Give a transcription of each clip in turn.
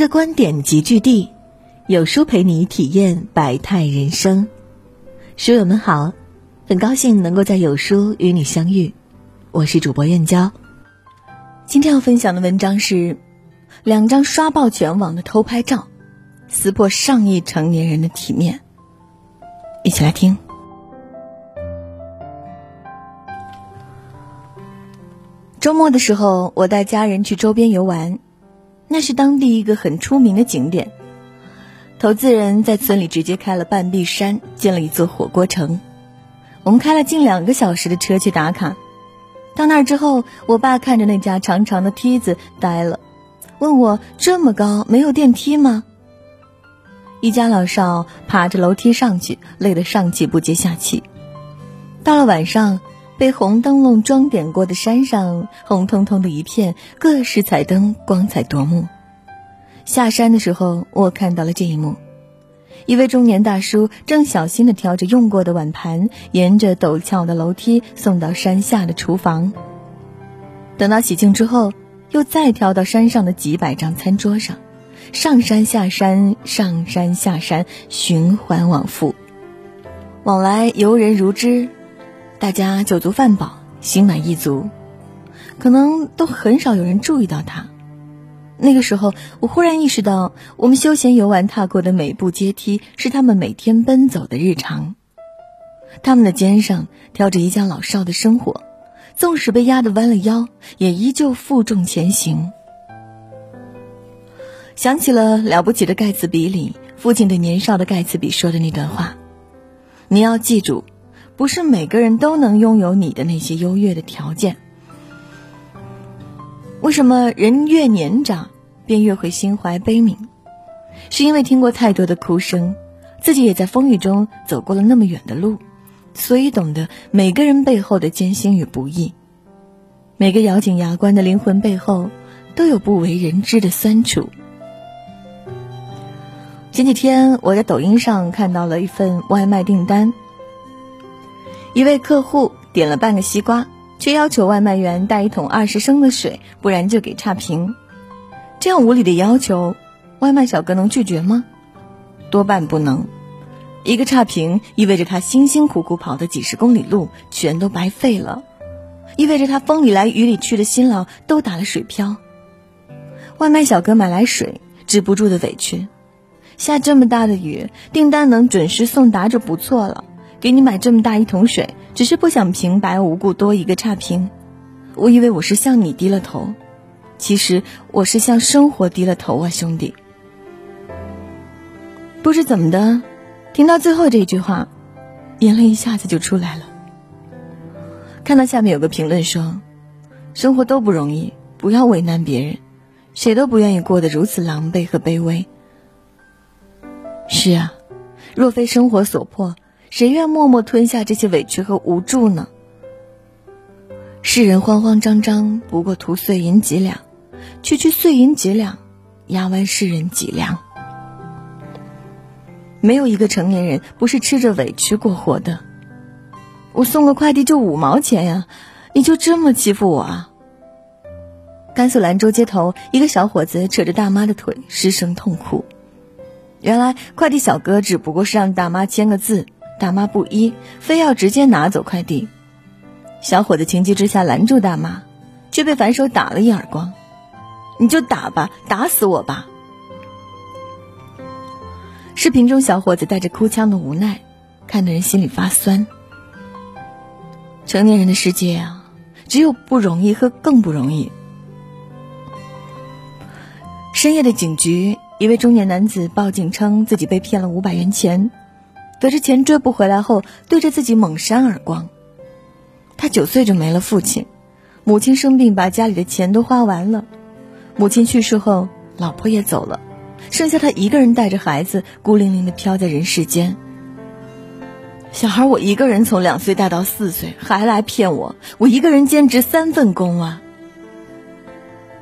个观点集聚地，有书陪你体验百态人生。书友们好，很高兴能够在有书与你相遇，我是主播燕娇。今天要分享的文章是两张刷爆全网的偷拍照，撕破上亿成年人的体面。一起来听。周末的时候，我带家人去周边游玩，那是当地一个很出名的景点。投资人在村里直接开了半壁山，建了一座火锅城。我们开了近两个小时的车去打卡。到那儿之后，我爸看着那架长长的梯子呆了，问我：“这么高，没有电梯吗？”一家老少爬着楼梯上去，累得上气不接下气。到了晚上。被红灯笼装点过的山上，红彤彤的一片，各式彩灯光彩夺目。下山的时候，我看到了这一幕：一位中年大叔正小心地挑着用过的碗盘，沿着陡峭的楼梯送到山下的厨房。等到洗净之后，又再挑到山上的几百张餐桌上，上山下山，上山下山，循环往复，往来游人如织。大家酒足饭饱，心满意足，可能都很少有人注意到他。那个时候，我忽然意识到，我们休闲游玩踏过的每步阶梯，是他们每天奔走的日常。他们的肩上挑着一家老少的生活，纵使被压得弯了腰，也依旧负重前行。想起了《了不起的盖茨比》里父亲对年少的盖茨比说的那段话：“你要记住。”不是每个人都能拥有你的那些优越的条件。为什么人越年长便越会心怀悲悯？是因为听过太多的哭声，自己也在风雨中走过了那么远的路，所以懂得每个人背后的艰辛与不易。每个咬紧牙关的灵魂背后，都有不为人知的酸楚。前几天我在抖音上看到了一份外卖订单。一位客户点了半个西瓜，却要求外卖员带一桶二十升的水，不然就给差评。这样无理的要求，外卖小哥能拒绝吗？多半不能。一个差评意味着他辛辛苦苦跑的几十公里路全都白费了，意味着他风里来雨里去的辛劳都打了水漂。外卖小哥买来水，止不住的委屈。下这么大的雨，订单能准时送达就不错了。给你买这么大一桶水，只是不想平白无故多一个差评。我以为我是向你低了头，其实我是向生活低了头啊，兄弟。不知怎么的，听到最后这句话，眼泪一下子就出来了。看到下面有个评论说：“生活都不容易，不要为难别人，谁都不愿意过得如此狼狈和卑微。”是啊，若非生活所迫。谁愿默默吞下这些委屈和无助呢？世人慌慌张张，不过图碎银几两，区区碎银几两，压弯世人脊梁。没有一个成年人不是吃着委屈过活的。我送个快递就五毛钱呀，你就这么欺负我啊？甘肃兰州街头，一个小伙子扯着大妈的腿，失声痛哭。原来快递小哥只不过是让大妈签个字。大妈不依，非要直接拿走快递。小伙子情急之下拦住大妈，却被反手打了一耳光。你就打吧，打死我吧！视频中，小伙子带着哭腔的无奈，看得人心里发酸。成年人的世界啊，只有不容易和更不容易。深夜的警局，一位中年男子报警称自己被骗了五百元钱。得知钱追不回来后，对着自己猛扇耳光。他九岁就没了父亲，母亲生病把家里的钱都花完了，母亲去世后，老婆也走了，剩下他一个人带着孩子，孤零零的飘在人世间。小孩我一个人从两岁带到四岁，还来骗我，我一个人兼职三份工啊！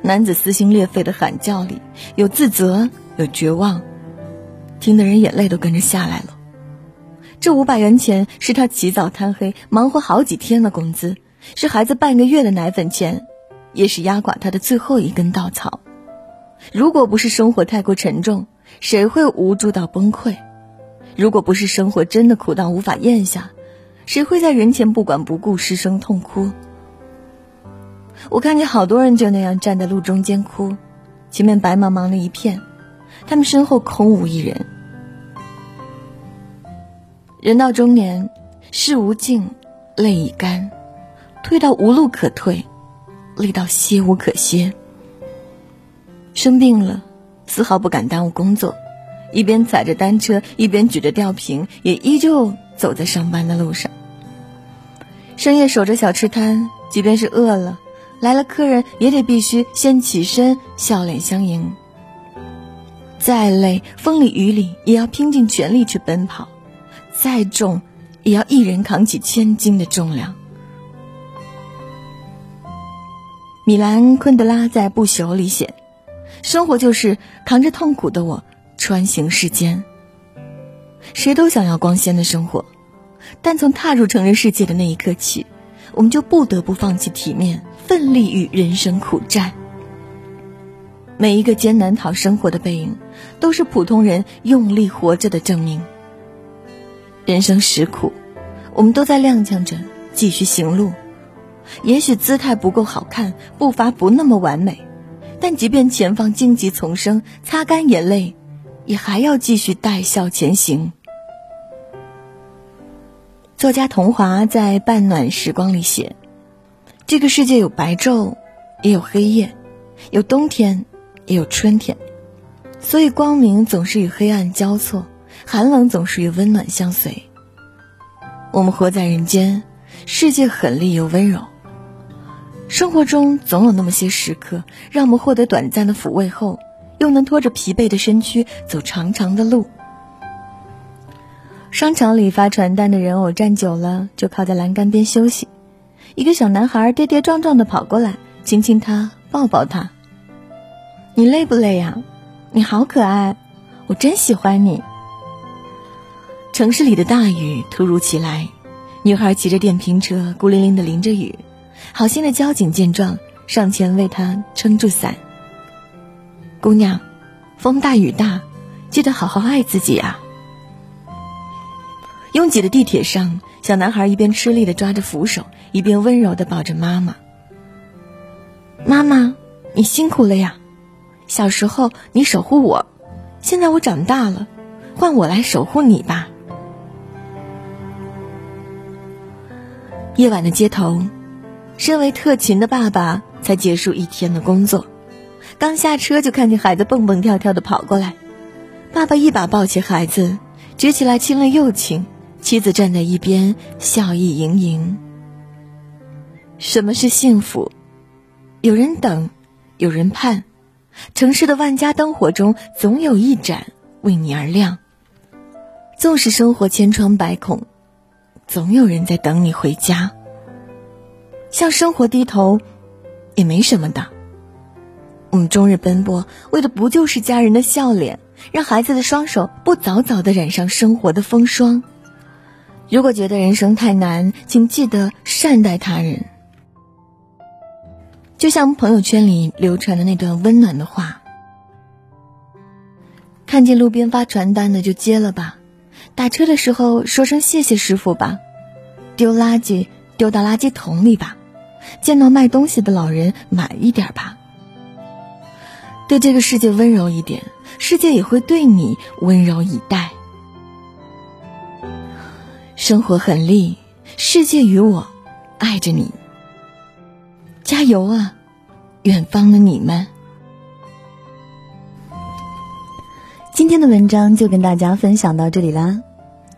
男子撕心裂肺的喊叫里有自责，有绝望，听的人眼泪都跟着下来了。这五百元钱是他起早贪黑忙活好几天的工资，是孩子半个月的奶粉钱，也是压垮他的最后一根稻草。如果不是生活太过沉重，谁会无助到崩溃？如果不是生活真的苦到无法咽下，谁会在人前不管不顾失声痛哭？我看见好多人就那样站在路中间哭，前面白茫茫的一片，他们身后空无一人。人到中年，事无尽，泪已干，退到无路可退，累到歇无可歇。生病了，丝毫不敢耽误工作，一边踩着单车，一边举着吊瓶，也依旧走在上班的路上。深夜守着小吃摊，即便是饿了。来了客人也得必须先起身笑脸相迎。再累，风里雨里也要拼尽全力去奔跑；再重，也要一人扛起千斤的重量。米兰昆德拉在《不朽》里写：“生活就是扛着痛苦的我穿行世间。”谁都想要光鲜的生活，但从踏入成人世界的那一刻起，我们就不得不放弃体面。奋力与人生苦战，每一个艰难讨生活的背影，都是普通人用力活着的证明。人生实苦，我们都在踉跄着继续行路。也许姿态不够好看，步伐不那么完美，但即便前方荆棘丛生，擦干眼泪，也还要继续带笑前行。作家童华在《半暖时光》里写。这个世界有白昼，也有黑夜，有冬天，也有春天，所以光明总是与黑暗交错，寒冷总是与温暖相随。我们活在人间，世界狠厉又温柔。生活中总有那么些时刻，让我们获得短暂的抚慰后，又能拖着疲惫的身躯走长长的路。商场里发传单的人偶站久了，就靠在栏杆边休息。一个小男孩跌跌撞撞的跑过来，亲亲他，抱抱他。你累不累呀？你好可爱，我真喜欢你。城市里的大雨突如其来，女孩骑着电瓶车，孤零零的淋着雨。好心的交警见状，上前为她撑住伞。姑娘，风大雨大，记得好好爱自己啊。拥挤的地铁上，小男孩一边吃力的抓着扶手。一边温柔的抱着妈妈。妈妈，你辛苦了呀！小时候你守护我，现在我长大了，换我来守护你吧。夜晚的街头，身为特勤的爸爸才结束一天的工作，刚下车就看见孩子蹦蹦跳跳的跑过来，爸爸一把抱起孩子，举起来亲了又亲，妻子站在一边笑意盈盈。什么是幸福？有人等，有人盼。城市的万家灯火中，总有一盏为你而亮。纵使生活千疮百孔，总有人在等你回家。向生活低头，也没什么的。我们终日奔波，为的不就是家人的笑脸，让孩子的双手不早早的染上生活的风霜？如果觉得人生太难，请记得善待他人。就像朋友圈里流传的那段温暖的话：看见路边发传单的就接了吧，打车的时候说声谢谢师傅吧，丢垃圾丢到垃圾桶里吧，见到卖东西的老人买一点吧。对这个世界温柔一点，世界也会对你温柔以待。生活很累，世界与我爱着你。加油啊，远方的你们！今天的文章就跟大家分享到这里啦。